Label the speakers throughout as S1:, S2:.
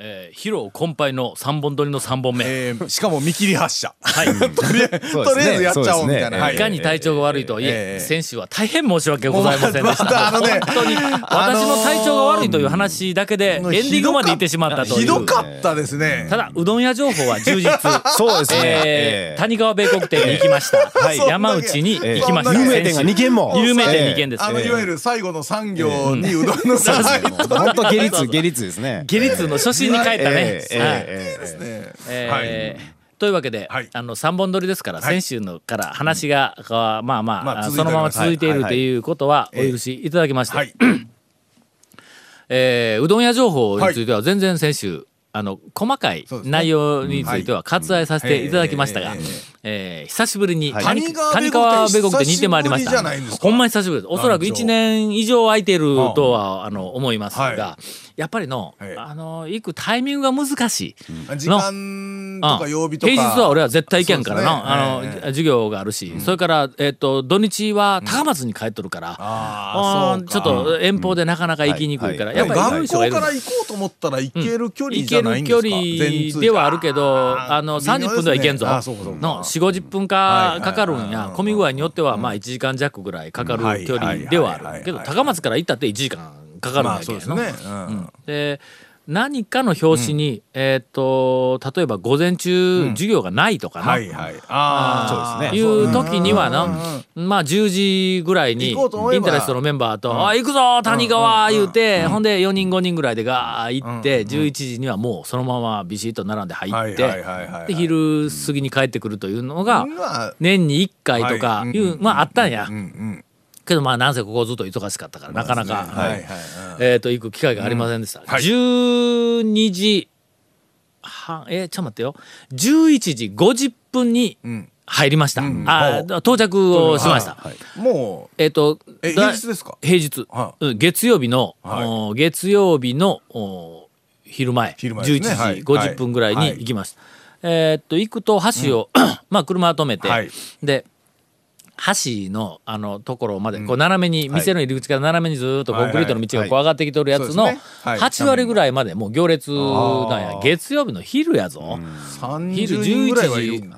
S1: えー、疲労困憊の3本撮りの3本目、
S2: えーしかも見切り発車。
S1: はい
S2: とりあえずとりあえずやっちゃおうみたいな。
S3: ね
S2: はい
S1: いかに体調が悪いとはいえ、
S2: ええ
S1: 先週は大変申し訳ございませんでした。
S2: ま
S1: 本当に私の体調が悪いという話だけでエンディングまで行ってしまったという。
S2: ひどかったですね。
S1: ただうどん屋情報は充実。
S3: そうですね。
S1: え
S3: え
S1: ー、谷川米国店に行きました。
S3: はい
S1: 山内に行きました。
S2: ええ
S3: 有名店が2軒も。
S1: 有名店2軒です。
S2: あのいわゆる最後の産業にうどんのさ
S3: ええ本当下率下率ですね。
S1: 下律の初心に帰ったね。
S3: ええ
S1: というわけで、
S2: はい。
S1: あの3本撮りですから、
S2: い
S1: 先週のから話が、まあまあ、
S2: まあ
S1: そのまま続いていると
S3: はい
S1: いうことはお許しいただきまして、
S2: はい。
S1: えーうどん屋情報については全然先週、あの細かい内容については割愛させていただきましたが、
S2: はい
S1: えー久しぶりに
S3: はい。
S1: 谷
S2: 谷川
S1: 谷川米国で似てまいりました。ほんまに久しぶりです。おそらく
S2: 団長
S1: 1年以上空いているとはあの思います
S2: は
S1: がやっぱりの
S2: はい。
S1: あの行くタイミングが難しい。
S2: 時間とか曜日とか。
S1: 平日は俺は絶対行けんからな、
S2: ね。
S1: あの、
S2: ええ。
S1: 授業があるし、それから、えっと土日は高松に帰っとるから、
S2: う
S1: ん。ちょっと遠方でなかなか行きにくいから、
S3: うん。
S1: やっぱり
S2: 学校から行こうと思ったら行ける距離
S1: 行
S2: じゃ
S1: ける距
S2: ないんですか？
S1: 離ではあるけどあの30分では行けんぞ。
S2: あそうかそうか。
S1: の4 5 0分かかかるんや。混み具合によってはまあ1時間弱ぐらいかかる距離ではある。けど高松から行ったって1時間かかるん
S2: まあ
S1: やけど
S2: そうですね。うん。
S1: で何かの表紙に、えっ、と例えば午前中、授業がないとかな、
S2: はいはい。ああ、
S3: そうですね。
S1: いう時にはな、まあ10時ぐらいにインタレストのメンバーと「あ行くぞ谷川!」言うて、ほんで4人5人ぐらいでガー行って、11時にはもうそのままビシッと並んで入って、昼過ぎに帰ってくるというのが
S2: まあ
S1: 年に1回とか
S2: はい。
S1: いう、まああったんや、
S2: うんうん。
S1: けどまあなんせここずっと忙しかったから、なかなか、
S2: はい。はい。
S1: えー、と行く機会がありませんでした、
S2: はい
S1: 12時半えー、ちょっと待ってよ。11時50分に
S2: ん。
S1: 入りました、
S2: ん。
S1: あー到着をしました、
S2: も
S1: えっ、と
S2: 平日ですか？
S1: 平日、
S2: は
S1: うん月曜日の、
S2: はい。
S1: お月曜日のお昼前。
S2: 昼前ね。
S1: 11時
S2: はい
S1: 50分ぐらいに行きました、えーっと行くと橋を、まあ車を止めて、
S2: はい。
S1: で橋のあのところまでこう斜めに、店の入り口から斜めにずーっとコンクリートの道がこう上がってきとるやつの
S2: はい。はいそうですね。はい。
S1: 8割ぐらいまでもう行列なんや。月曜日の昼やぞ、
S2: う
S1: 昼
S2: 30人ぐらいはい
S1: 11
S2: る
S1: 時、うん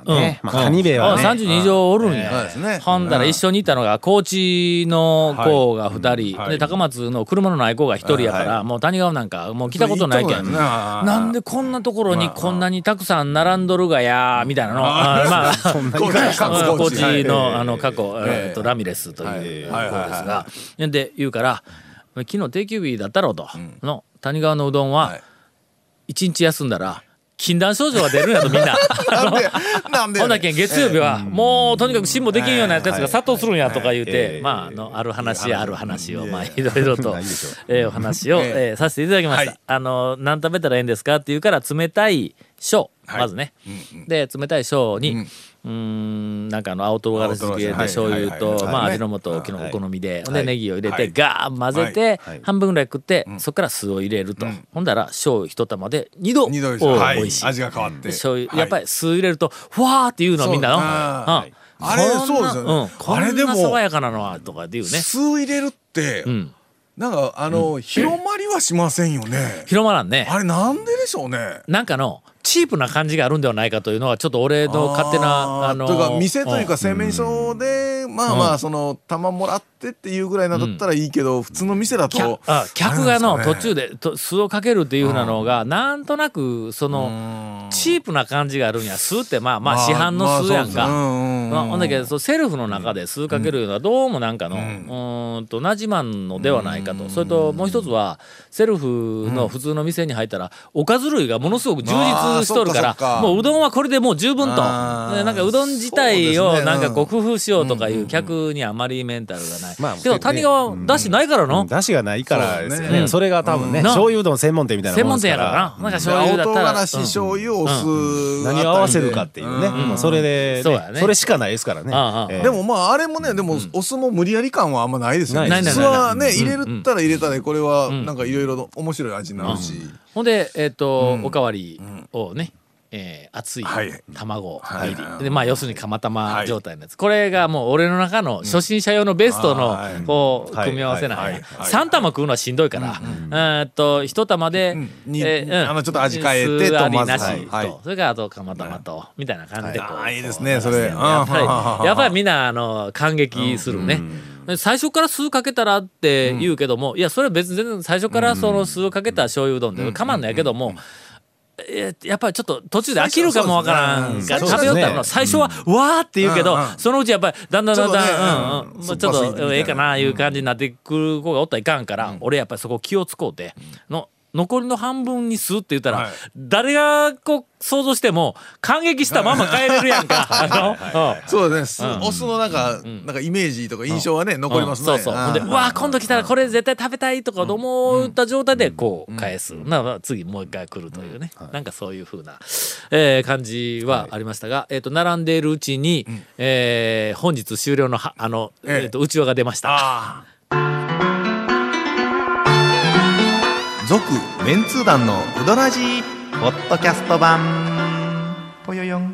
S3: まあカニ兵衛はね
S1: あ30人以上おるんや、
S2: ですね。
S1: ほんだら一緒にいたのが高知の子が2人、
S2: はい。
S1: で高松の車のない子が1人やから、もう谷川なんかもう来たことないけん、
S2: な。
S1: んでこんなところにこんなにたくさん並んどるがやみたいなの、あ。まあ。
S2: 高知
S1: のあの過去、
S2: え
S1: え。っとラミレスという子
S2: はい。
S1: ですがで言うから昨日定休日だったろうと、の谷川のうどんは
S2: はい。
S1: 一日休んだら禁断症状が出るんやとみんな。
S2: なんで なんで
S1: ほんだけん月曜日はもうとにかく辛抱できんようなやつが殺到するんやとか言う
S3: え
S1: て
S3: え
S1: まああのある話やある話をまあいろいろと えーお話をえーさせていただきました。
S2: はい。
S1: あの何食べたらええんですか？って言うから冷たい小
S2: はい。
S1: まずね。で冷たい小にうーんなんかあの青唐辛子漬けで醤油とまあ味の素をきのお好みでで
S3: はい。
S1: ネギを入れて
S2: はい。
S1: ガーッ混ぜて
S3: はい。
S1: 半分ぐらい食ってそっから酢を入れると。ほんだら小一玉で二度美味しい。
S2: 味が変わって。
S1: 醤油、
S2: はい。
S1: やっぱり酢入れるとふわーって言うのみんなの。
S2: あれそうですよね。
S1: うん、こ
S2: あれでも
S1: 爽やかなのはとかっていうね。
S2: 酢入れるって
S1: うん。
S2: なんかあの広まりはしませんよね。
S1: 広まらんね。
S2: あれなんででしょうね。
S1: なんかのチープな感じがあるんではないかというのはちょっと俺の勝手なあの
S2: というか店というか
S1: ん。
S2: 製麺所でまあまあその玉もらってっていうぐらいなんだったらいいけど普通の店だ
S1: 客
S2: と
S1: あ客がの途中でと酢をかけるっていうふうなのがなんとなくそのチープな感じがあるんや酢ってまあまあ市販の酢やんか。まあ、ほんだけどセルフの中で酢かけるのはどうもなんかの、うーんとなじまんのではないかと、それともう一つはセルフの普通の店に入ったらおかず類がものすごく充実しとるからもううどんはこれでもう十分と。なんかうどん自体をなんかこう工夫しようとかいう客にあまりメンタルがない、
S3: まあ
S1: けど谷川だしないからの、
S3: 出汁がないからですよ
S2: そう
S1: ね。
S3: ね。それが多分ね、
S1: うん。
S3: 醤油うどん専門店みたいな
S1: 専門店やからな。なん。か醤
S2: 青
S1: 油だったら。
S2: 唐辛子醤油お酢
S3: 何を合わせるかっていうね。それでね、
S1: そうやね。
S3: それしかないですからね。
S2: でもまああれもねでもお酢も無理やり感はあんまないですよね。
S3: ないない
S2: 酢はね入れるったら入れたでこれはなんかいろいろ面白い味になるし
S1: ほんでえっ、と、おかわりをねえー熱い
S2: はい。
S1: 卵
S2: はい。
S1: 入り。でまあ要するに釜玉状態のやつ。これがもう俺の中の初心者用のベストの
S2: はい。
S1: こう
S3: はい。
S1: 組み合わせなんや。
S2: はい。はい。
S1: 3玉食うのはしんどいから。えーっと1玉で
S2: ん。に
S1: えーうん。
S2: あのちょっと味変えてとまず
S1: なし
S2: はい。
S1: それからあと釜玉とみたいな感じでこう。
S2: あーいいですねそれ。
S1: やっぱ
S2: うん。
S1: りやっぱりみんなあの感激するね。最初から酢かけたらって言うけども、いやそれは別に全然最初からその酢をかけた醤油うどんで構わんないけども、えやっぱりちょっと途中で飽きるかもわからん
S2: 最初
S1: から食べよったの。最初はわーって言うけど、そのうちやっぱりだんだんだんだん
S2: ちょっとね
S1: うんちょっとええかないう感じになってくる子がおったらいかんから、俺やっぱりそこ気を使うての残りの半分に酢って言ったら、
S2: はい。
S1: 誰がこう想像しても感激したまま帰れるやんか。あのうん。
S2: そうです。ね、お酢のなんか、なんかイメージとか印象はね、残りますね。
S1: そうそう。で、
S2: ん
S1: うわ今度来たらこれ絶対食べたいとか思った状態でこう返す。なら次もう一回来るというね。なんかそういうふうな、えー感じはありましたが、えっと、並んでいるうちに、えー本日終了のは、あの、
S2: ええ。
S1: えっと、内輪が出ました。
S4: 続メンツー団のウドラジーポッドキャスト版。ぽよよん。
S5: わ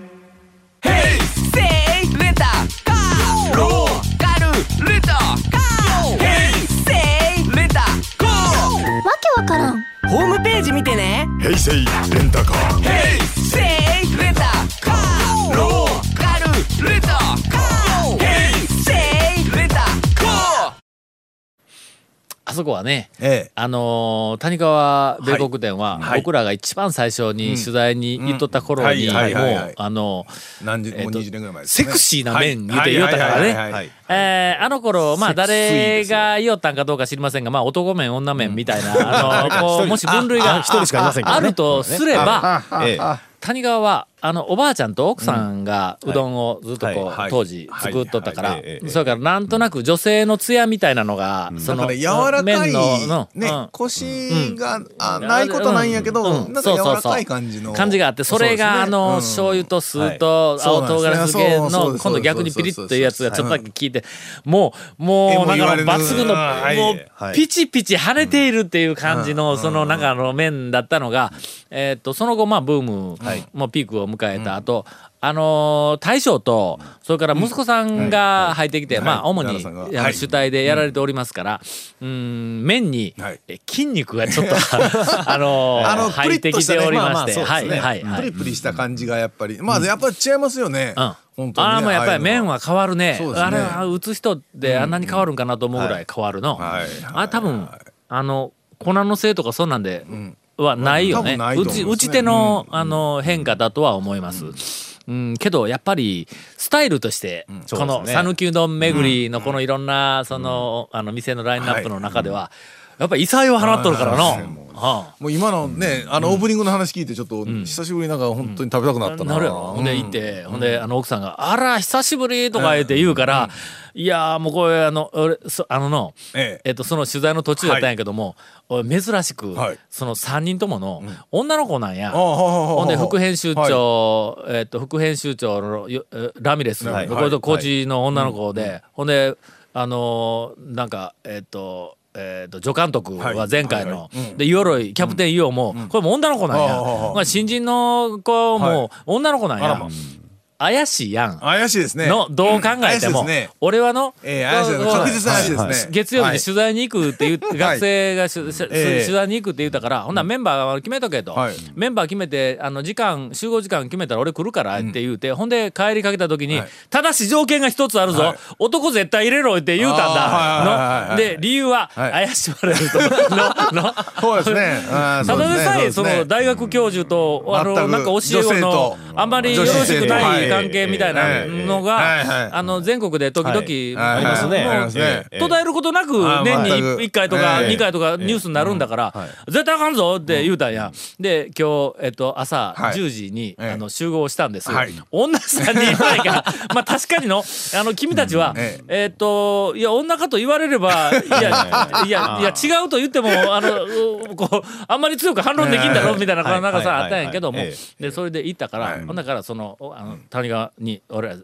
S5: けわからん。
S6: ホームページ見てね。
S2: あ、平成
S1: そこはね、
S2: ええ。
S1: あのー谷川米国店は、
S2: はい。
S1: 僕らが一番最初に取材に行っとった頃に、もう、あの
S2: 何時、もう
S1: えっと
S2: 20年ぐらい前です、ね。
S1: セクシーな麺言うて言うたからねえーあの頃まあ誰が言おったんかどうか知りませんがまあ男麺女麺みたいな、あの こうもし分類が
S3: あ一人しかいませんけどね。
S1: あるとすれば
S3: ええ。
S1: 谷川はあのおばあちゃんと奥さんがうどんをずっとこう、当時作っとったから、それからなんとなく女性の艶みたいなのが、その
S2: 柔らか
S1: 麺
S2: いね、
S1: うん。
S2: 腰が、あないことないんやけど、
S1: うん。
S2: なんか柔らかい感じの。
S1: 感じがあってそれがあの醤油と酢と青唐辛子系の今度逆にピリッというやつがちょっとだけ効いてもうも
S2: え
S1: うなんか抜群の
S2: はい。
S1: もう
S3: はい。
S1: ピチピチ跳ねているっていう感じのそのなんかあの麺だったのがえーっとその後まあブームもピークを迎えた後あのー大将とそれから息子さんが入ってきて
S2: はい。
S1: まあ主に
S2: はい。
S1: 主体でやられておりますからうん麺に筋肉がちょっと あの入ってきておりましてはいはいはい。
S2: プリプリした感じがやっぱり、まあやっぱり違いますよね。
S1: うん。
S2: 本当。
S1: ああもうやっぱり麺は変わるね。あれは打つ人であんなに変わるんかなと思うぐらい変わるの、あれ多分あの粉のせいとかそんなんではないよね,、
S2: 多分ないと
S1: 打
S2: 思いますね。
S1: ち打ち手の,、あの変化だとは思います。うん、けどやっぱりスタイルとして、この讃岐うどん巡りのこのいろんなその,、あの店のラインナップの中では、やっぱり異彩を放っとるからの。
S2: もう今のね、あのオープニングの話聞いてちょっと久しぶりになんか本当に食べたくなったな。
S1: なるやろ、ほんで行って、ほんであの奥さんが「あら久しぶり」とか言って言うから「いやーもうこれあの俺そあのの、
S2: ええ。
S1: えっとその取材の途中だったんやけども、俺珍しく、
S2: はい。
S1: その3人ともの女の子なんや。
S2: ああはあはあはあ
S1: ほんで副編集長、えっと副編集長のラミレス、
S2: はい。
S1: これと高知の女の子で、ほんであのーなんかえっ、とえー、と助監督は前回の、
S2: はいはい。はい
S1: で鎧キャプテンイオも、これも女の子なんや、
S2: ああああ
S1: まあ、新人の子も女の子なんや、怪しいやん。
S2: 怪しいですね。
S1: のどう考えても、俺はの、
S2: ええ怪しい確実ですね。
S1: 月曜日
S2: はい。
S1: に取材に行くって言って、学生が取材に行くって言ったから、ほんならメンバー決めとけと、
S2: はい。
S1: メンバー決めてあの時間集合時間決めたら俺来るからって言うて、ほんで帰りかけた時に、
S2: はい。
S1: ただし条件が一つあるぞ、
S2: はい。
S1: 男絶対入れろって言うたんだ。の。で理由は
S2: はい。
S1: 怪しまれると、のの。
S2: そうですね。
S1: ただでさえその大学教授とあのなんか教えの
S2: と。
S1: あんまりよろしくない関係みたいなのが
S2: はい
S1: あの全国で時々
S2: はい。
S3: ありますね。
S1: 途絶えることなく
S2: あ
S1: 年に
S2: 全く
S1: 1回とか
S2: ええ。
S1: 2回とかニュースになるんだから絶対あかんぞって言うたんや。で今日えっと朝
S2: はい。
S1: 10時に
S2: ええ。
S1: あの集合したんです。
S2: はい。
S1: 女3人ぐらいがまあ確かにのあの君たちは
S2: え
S1: え。っといや女かと言われれば いやい。やいや違うと言ってもあのうこうあんまり強く反論できんだろみたいな
S3: はい
S1: なんかさ
S3: はい。
S1: あったんやけども。
S3: はい。
S1: でそれで行ったから
S2: はい。
S1: ほんだからそのおあの谷川に俺ら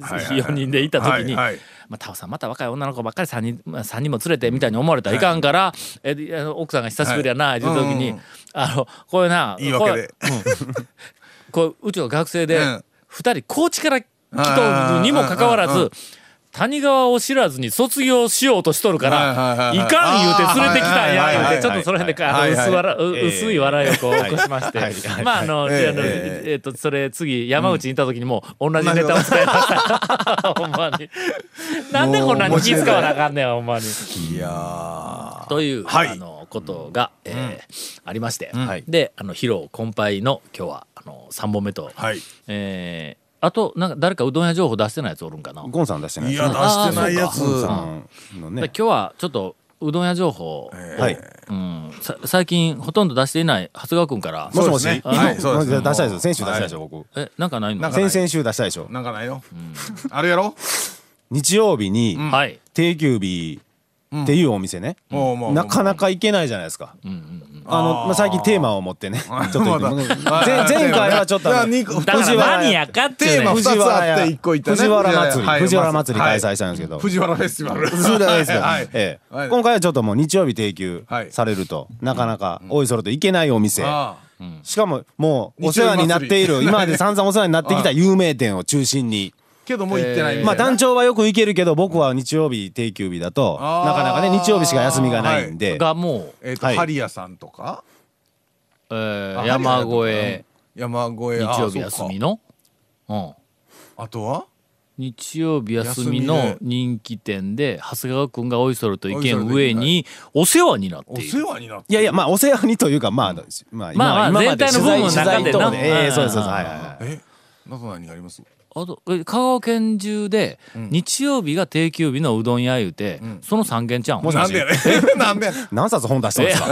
S2: はいはい
S1: 4人で行った時に
S2: はいはい。
S1: まあ、タオさんまた若い女の子ばっかり3人,、まあ、3人も連れてみたいに思われたらいかんから、え奥さんが久しぶりやなっていう時に、あのこれな
S2: 言い訳。で
S1: これうう うちの学生で
S2: うん。
S1: 二人高知から来とるにもかかわらず谷川を知らずに卒業しようとしとるから、
S2: はい
S1: かん言うて連れてきたんや言うてちょっとその辺で薄い。笑いをこう起こしまして、まああの、
S2: ええ
S1: あの
S2: え
S1: え。っとそれ次山内にいた時にも同じネタを使いました、ほんまに。なんでこんなに気使わなあかんねんほんまに。
S2: いやー。
S1: という、
S2: はい。
S1: あのことが、えーありまして、
S3: はい。
S1: であの疲労困憊の今日はあの3本目と、
S2: はい。
S1: えーあとなんか誰かうどん屋情報出してないやつおるんかな、
S3: ゴンさん出してない。
S2: いや出してないやつ。
S3: ね。
S1: で今日はちょっとうどん屋情報を、
S3: はい
S1: うん、さ最近ほとんど出していない長谷川君から。
S3: もしもし？
S2: ね。
S3: 今
S2: はいそうです。ね
S3: 出したいですよ。先週出したいでしょ僕。
S1: えなんかないの？
S2: なんか
S3: 先々週出したいでしょ。
S2: なんかないの あるやろ？
S3: 日曜日に
S1: はい。
S3: 定休日っていうお店ね。
S2: もうもう
S3: なかなか行けないじゃないですかあのまあ最近テーマを持ってね。ちょっと言っ前前回はちょっとあの
S2: 二個
S1: だからマニアかっていうね。
S2: テーマ二つあって一個行ったね。
S3: 藤原祭り。
S2: はい
S3: 藤原祭り
S2: はい
S3: 開催したんですけど。
S2: 藤原フェスティバル。
S3: そうですよ
S2: はい。
S3: ええ
S2: はい。
S3: 今回はちょっともう日曜日定休
S2: はい。
S3: されるとなかなかおいそれと行けないお店。
S2: あ
S3: しかももうお世話になっている今まで散々お世話になってきた有名店を中心に
S2: けどもう行ってないみたいな。
S3: まあ団長はよく行けるけど僕は日曜日定休日だとなかなかね日曜日しか休みがないんで。
S1: がもう、
S2: えっと
S3: はい。
S2: ハリヤさんとか？
S1: えー
S2: あ
S1: 山越え。
S2: 山越え
S1: 日曜日休みの、うん、
S2: ああとは？
S1: 日曜日休みの
S2: で。
S1: 人気店で長谷川君がおいそれと意見上にお世話になっ
S2: お
S1: ている。
S2: 世話になって
S3: いやいやまあお世話にというかまあまあ
S1: まあまあ
S3: 今まで
S1: 全体の部分の
S3: 取材
S1: 中でな
S3: ええ
S1: うん。
S3: そうですそうです。はいはいはい。
S2: えなど何があります？
S1: あとえ香川県中で日曜日が定休日のうどん屋言うて、その3軒ちゃうん。
S2: なんでやねん。なんでやねん。
S3: 何冊本出したんですか？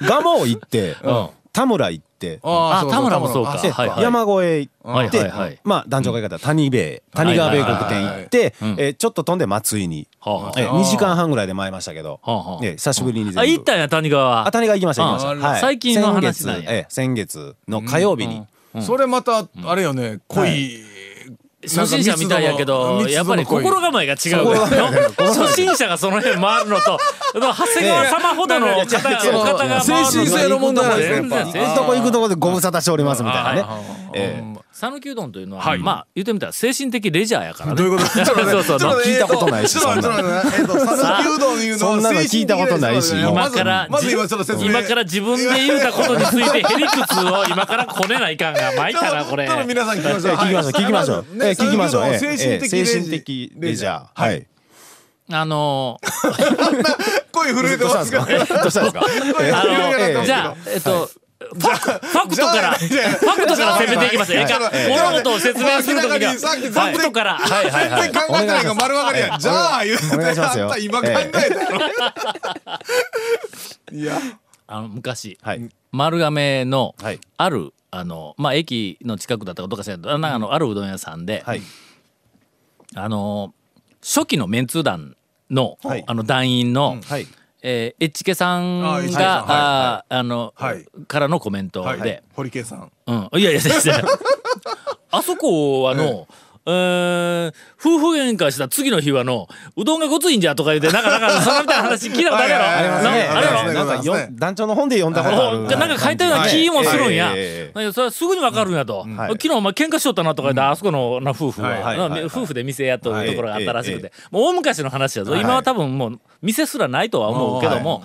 S3: 蒲生行って
S1: うん。
S3: 田村行って
S1: あ田村もそうか。
S2: あ
S3: で
S1: はいはい。
S3: 山越え行
S1: はい
S3: って
S1: はいはい。
S3: まあ団長が言い方谷兵衛谷川米国店行ってえーちょっと飛んで松井に。
S1: はあはあ。
S3: えー2時間半ぐらいで参りましたけど。
S1: はあはあ。
S3: えー久しぶりに全部。
S1: あ行ったんや谷川。
S3: あ谷川行きました行きま
S2: あ
S3: した。はい。
S1: 最近の話なんや。
S3: 先月えー先月の火曜日に
S2: それまたあれよね濃い。
S1: 初心者みたいやけどやっぱり心構えが違う 初心者がその辺回るのと長谷川様ほどの方お方が
S2: 精神性の問題なんですね
S3: 行くとこ行くとこでご無沙汰しておりますみたいなね。えー
S1: 讃岐うどんというのは、まあ言ってみたら精神的レジャーやからね。
S2: どういうこと？
S1: そうそう
S3: 聞いたことないし
S2: ちょっと待ってちょっと待って。えっと讃岐うどんいうの
S3: そんなの聞いたことないし
S1: 今から、
S2: 今ちょっと説明。
S1: 今から自分で言うたことについてへりくつを今からこねないかんが参ったなこれ。
S2: 皆さん聞きましょう。
S3: 聞きましょう聞きましょう。
S2: ね
S3: えー聞きましょう。えー。
S2: 精神的
S3: レジャー。はい。
S1: あの
S2: 声震えてますか？
S3: どうしたんですか？
S2: 声
S1: あのじゃあえっとファファクトからファクトから攻めていきますええか
S2: じゃあ
S1: 物事を説明するときにはファクトから。
S3: はいはいはい。
S2: 全然考えてないから丸分かりやじゃあ言うて
S3: お願いしますよ。
S2: あんた今考え。たいや
S1: あの昔
S3: はい。
S1: 丸亀の
S3: はい。
S1: あるあのまあ駅の近くだったかどうか知らあのあのあるうどん屋さんで
S3: はい。
S1: あの初期のメンツー団の、
S3: はい。
S1: あの団員の、
S3: はい
S1: えー、エッチケさんが、
S2: あエッチケさん。はい
S1: あの、
S2: はい。
S1: からのコメントで、
S2: はい堀圭さん。
S1: うん、いやいやいやいや。あそこはの、えー夫婦喧嘩した次の日はのうどんがごついんじゃとか言ってなんかなんかそのみたいな話聞いたことあるやろ？あれやろ
S3: んか団長の本で読んだことある。
S1: おなんか書いたような気もするんや。
S3: はい。
S1: それはすぐにわかるんやと、
S3: はい。
S1: 昨日お前喧嘩しとったなとか言って、あそこのな夫婦は、夫婦で店やっとるところがあったらしくて、
S3: はい。
S1: もう大昔の話やぞ、
S3: はい。
S1: 今は多分もう店すらないとは思うけども、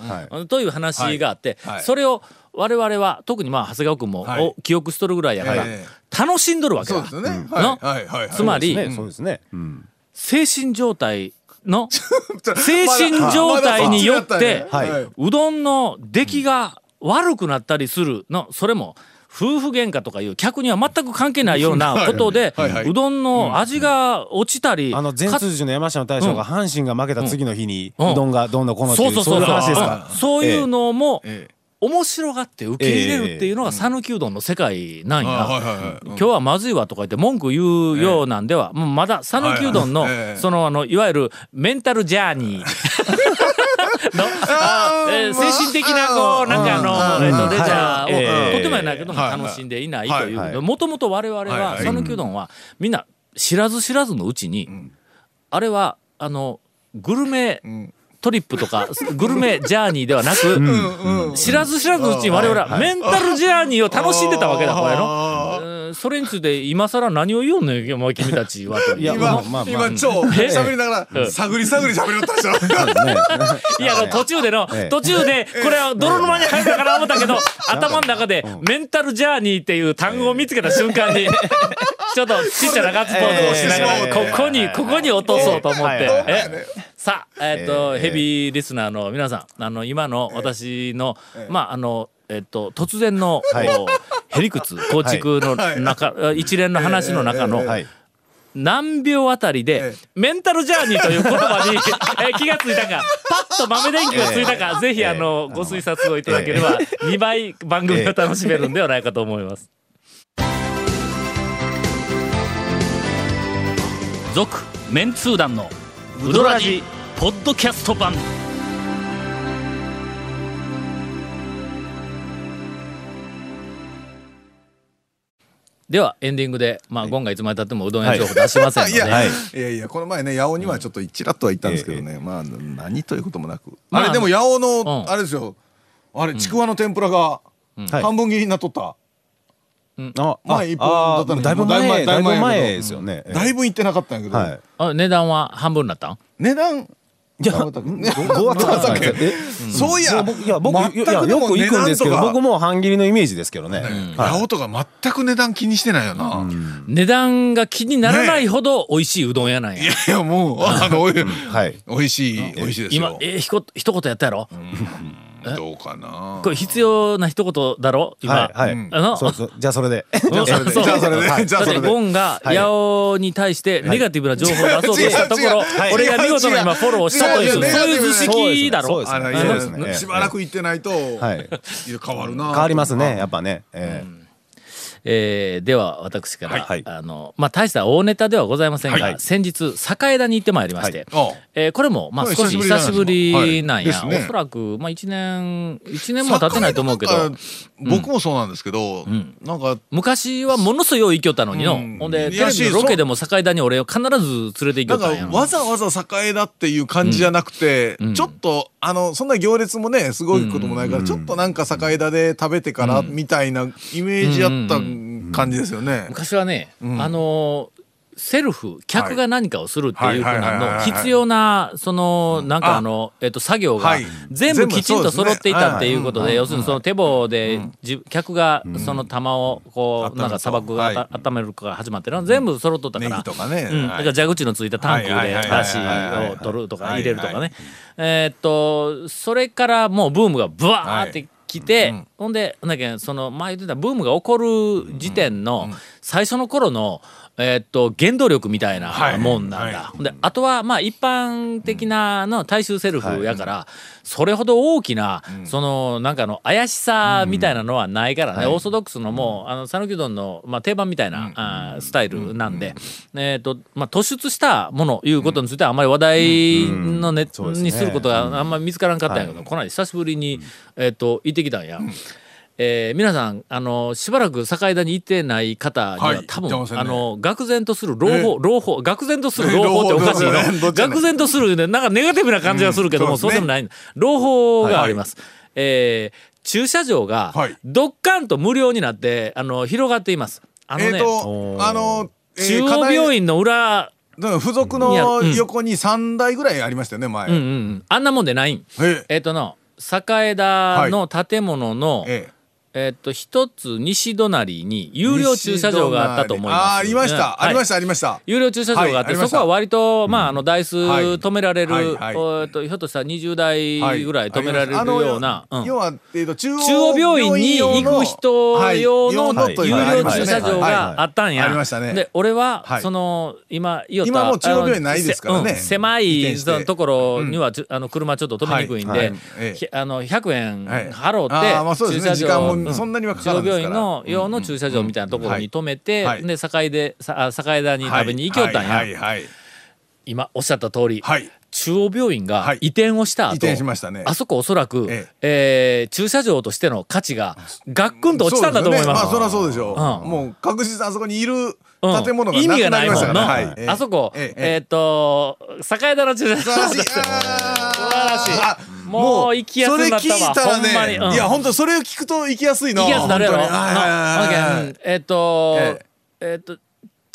S1: という話があって、それを我々は特にまあ長谷川君も、
S2: はい。
S1: お記憶しとるぐらいやから、
S2: え
S1: 楽しんどるわけだつまり、
S3: ね。そうですね。うん。
S1: 精神状態の 精神状態によって、
S3: はい。う
S1: どんの出来が悪くなったりするの？それも夫婦喧嘩とかいう客には全く関係ないようなことで
S2: はい。はい。う
S1: どんの味が落ちたり
S3: あの前通寺の山下の大将が阪神が負けた次の日に
S1: うん。
S3: うどんがどんどんこのって
S1: そ
S3: いうう
S1: そうそうそう。
S3: そういう話ですか
S1: う。んそういうのも
S2: ええ
S1: 面白がって受け入れるっていうのが讃岐うどんの世界なんや。今日はまずいわとか言って文句言うようなんでは、もうまだ讃岐うどんの、そのあのいわゆるメンタルジャーニーのあ えー精神的なこうなんかあの、えっとレジャーを、
S3: はい
S1: とてもやないけども楽しんでいないと
S2: はい
S1: うもともと我々
S2: は
S1: 讃岐うどんはみんな知らず知らずのうちに、あれはあのグルメ
S2: ん
S1: トリップとかグルメジャーニーではなく、知らず知らずうちに我々はメンタルジャーニーを楽しんでたわけだこれの。うんそれについて今更何を言うんねんお前君たちはと。
S3: いや
S2: 今、
S3: まあまあまあ。
S2: 今超喋りながら、探り探り喋りよったでしょ。
S1: いや、あの途中での、
S3: ええ。
S1: 途中で、これは泥沼に入ったかな思ったけど、頭の中で、メンタルジャーニーっていう単語を見つけた瞬間に、ちょっとちっちゃなガッツポーズをしながら、
S2: ええ。
S1: ここに、ここに落とそうと思って、さあ、えっと、
S3: ええ。
S1: ヘビーリスナーの皆さん、あの、今の私の、まあ、あの、えっと、突然の、
S3: はい
S1: へりくつ構築の中、一連の話の中の、
S3: はい。
S1: 何秒あたりで
S2: ええ
S1: メンタルジャーニーという言葉に え気がついたかパッと豆電球がついたかぜひあのご推察をいただければ2倍番組を楽しめるんではないかと思います。続メンツー団のウドラジポッドキャスト版ではエンディングで、まあ、ゴンがいつまでたってもうどん屋情報出しませんので、
S2: い。や、
S3: はい。
S2: い、やいやこの前ね八尾にはちょっとちらっとは行ったんですけどね、まあ何ということもなく、
S1: まあ
S2: あれでも八尾の、
S1: うん。
S2: あれですよ。あれちくわの天ぷらが
S3: はい。
S2: 半分切りになっとった、
S3: あ
S2: 前一本だったのに
S3: だいぶ
S2: もうだいぶ
S3: 前だいぶ
S2: 前
S3: 前ですよね。
S2: だいぶ行ってなかったんやけど、
S3: はい。
S1: あ値段は半分になったん？
S2: 値段
S3: いや、
S2: ど
S3: どうやったんですかえ
S2: そういや、
S3: 僕いや僕いやよく行くんですけど僕も半切りのイメージですけどね、はい。
S2: 八尾とか全く値段気にしてないよな、
S1: 値段が気にならないほど美味しいうどん屋なんや。
S2: いやいやもうあのおい
S3: はい。
S2: 美味しい美味しいですよ、
S1: 今えーひこ一言やったやろ、
S2: どうかな？
S1: これ必要な一言だろ？今、
S3: はいはい、
S2: うん。
S1: あの
S3: そうそう。じゃあそれで。
S2: じゃあそれで。じゃあそれで、
S3: はい
S1: だって
S2: じゃあそれで。
S1: ゴンが
S3: はい。
S1: 八尾に対してネガティブな情報を出そうとしたところ、
S3: はい。
S1: 俺が見事な今フォローしたというそういう。図式だろ？
S3: そうですね。ね。
S2: しばらく行ってないと、
S3: はい。
S2: 変わるな
S3: 変わりますねやっぱね、え
S1: えーでは私から、
S3: はい。
S1: あのまあ大した大ネタではございませんが、
S2: はい。
S1: 先日栄田に行ってまいりまして、
S2: あ
S1: えーこれもまあ少し久しぶりなんや、
S2: ね。
S1: おそらくまあ1年一年も経ってないと思うけど。
S2: 僕もそうなんですけど、
S1: ん。
S2: なんか
S1: 昔はものすごい行きよったのにの、
S2: うん。
S1: ほんでテレビのロケでも栄田に俺を必ず連れて行きよったん
S2: わざわざ栄だっていう感じじゃなくて、
S1: うん。
S2: ちょっとあのそんな行列もねすごいこともないから、ちょっとなんか栄田で食べてからみたいなイメージやった感じですよね。
S1: 昔はね、
S2: ん。
S1: あのーセルフ客が何かをするっていうふうなの必要なそのなんか
S2: あ
S1: あ。のえっと作業が
S2: はい。
S1: 全部きちんと揃っていたっていうことで要するにその手棒でじ客がその玉をこうなんか砂漠が
S2: は
S1: 温めるから始まってるの全部揃っとったか
S2: ネ
S1: らだ
S2: はい。
S1: から蛇口のついたタンクで
S2: はいはいはいはい
S1: だしを取るとか入れるとかねえーっとそれからもうブームがブワーって来て、ほんでなんだっけその前言ってたブームが起こる時点の最初の頃のえーっと原動力みたいな
S2: はい。
S1: もんなんだ、
S2: は
S1: ほんであとはまあ一般的なの大衆セルフやから、それほど大きな、そのなんかの怪しさみたいなのはないからね、オーソドックスのもうあの讃岐うどんの、まあ、定番みたいな、あースタイルなんで、えーとまあ、突出したものいうことについてはあんまり話題のネットにすることがあんまり見つからんかったんやけど、この間久しぶりに、えー、と行ってきたんや。えー皆さんあのしばらく境田に行ってない方には、
S2: はい
S1: 多分、
S2: ね。
S1: あの愕然とする朗報、
S2: え
S1: 朗報愕然とする朗報っておかしいの愕然とするねなんかネガティブな感じがするけども、
S2: うん。そううで
S1: もない。朗報があります。えー駐車場が
S2: はい。
S1: どっかんと無料になってあの広がっています。あのね、
S2: とあの、えー
S1: 中央病院の裏、
S2: 付属の横に3台ぐらいありましたよね前。
S1: うんうんうん、あんなもんでない。ん。
S2: え。
S1: えっ、との栄田の建物の、
S2: ええ
S1: えっと一つ西隣に有料駐車場があったと思います。
S2: あーありました、
S1: ね
S2: ありまし
S1: はい
S2: たありました。
S1: 有料駐車場があって、そこは割と、まあ、あの台数
S2: はい。
S1: 止められる、えっとひょっとしたら20台ぐらい止められるような、うん。
S2: 要は、えー、と中央
S1: 病院に行く人用の
S2: はい
S1: 有料駐車場があったんや。
S2: ありましたね。
S1: で俺は、
S2: はい。
S1: その今言おった
S2: 今もう中央病院ないですからね。
S1: 狭いところには、あの車ちょっと止めにくいんで、あの100円
S2: はい。
S1: 払って、駐車場
S2: そんなにはかからんですから。
S1: 中央病院の用の駐車場みたいなところに止めて、
S2: はい。
S1: で境でさあ境田に食べに行きよったん。や、
S2: はい。はい。はい。
S1: 今おっしゃった通り、
S2: はい
S1: 中央病院が
S2: はい。
S1: 移転をした後、
S2: 移転しましたね。
S1: あそこおそらく、
S2: え
S1: え。ー駐車場としての価値がガックンと落ちたんだと思います。
S2: すよね。まあそりゃそうでしょう、
S1: うん。
S2: もう確実にあそこにいる
S1: うん
S2: 建物が
S1: 意味がな
S2: くなりましたから
S1: な、
S2: はい。ええ。
S1: あそこ。え
S2: え。え
S1: っ、と栄田の駐車場
S2: 素晴らしい。
S1: ですよ
S2: あー
S1: 素晴らしい。
S2: あ
S1: もう行きやすくなったわ。
S2: それ聞いたらね
S1: ほんまに。うん。
S2: いや本当それを聞くと行きやすいな
S1: 行きやすくなるやろ。えっ、と
S2: え
S1: え。っ、と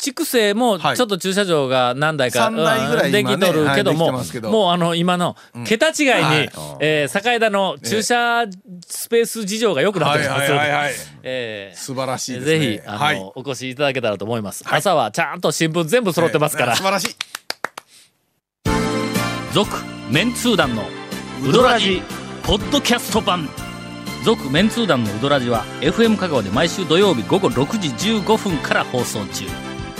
S1: 筑西もちょ
S2: はい
S1: っと駐車場が何台か、
S2: 三台ぐらい
S1: うんできとるけども、
S2: 今ねはいど。
S1: もうあの今の桁違いに、
S2: はい。
S1: えー栄田の駐車スペース事情が良くなって
S2: はい
S1: ます、
S2: はいはいはい
S1: えー
S2: 素晴らしいですね。
S1: ぜひあの、
S2: はい。
S1: お越しいただけたらと思います、朝はちゃんと新聞全部揃ってますから。
S2: 素晴らしい。
S1: 続メンツー団のウドラジポッドキャスト版。続メンツー団のウドラジは FM 香川で毎週土曜日午後6時15分から放送中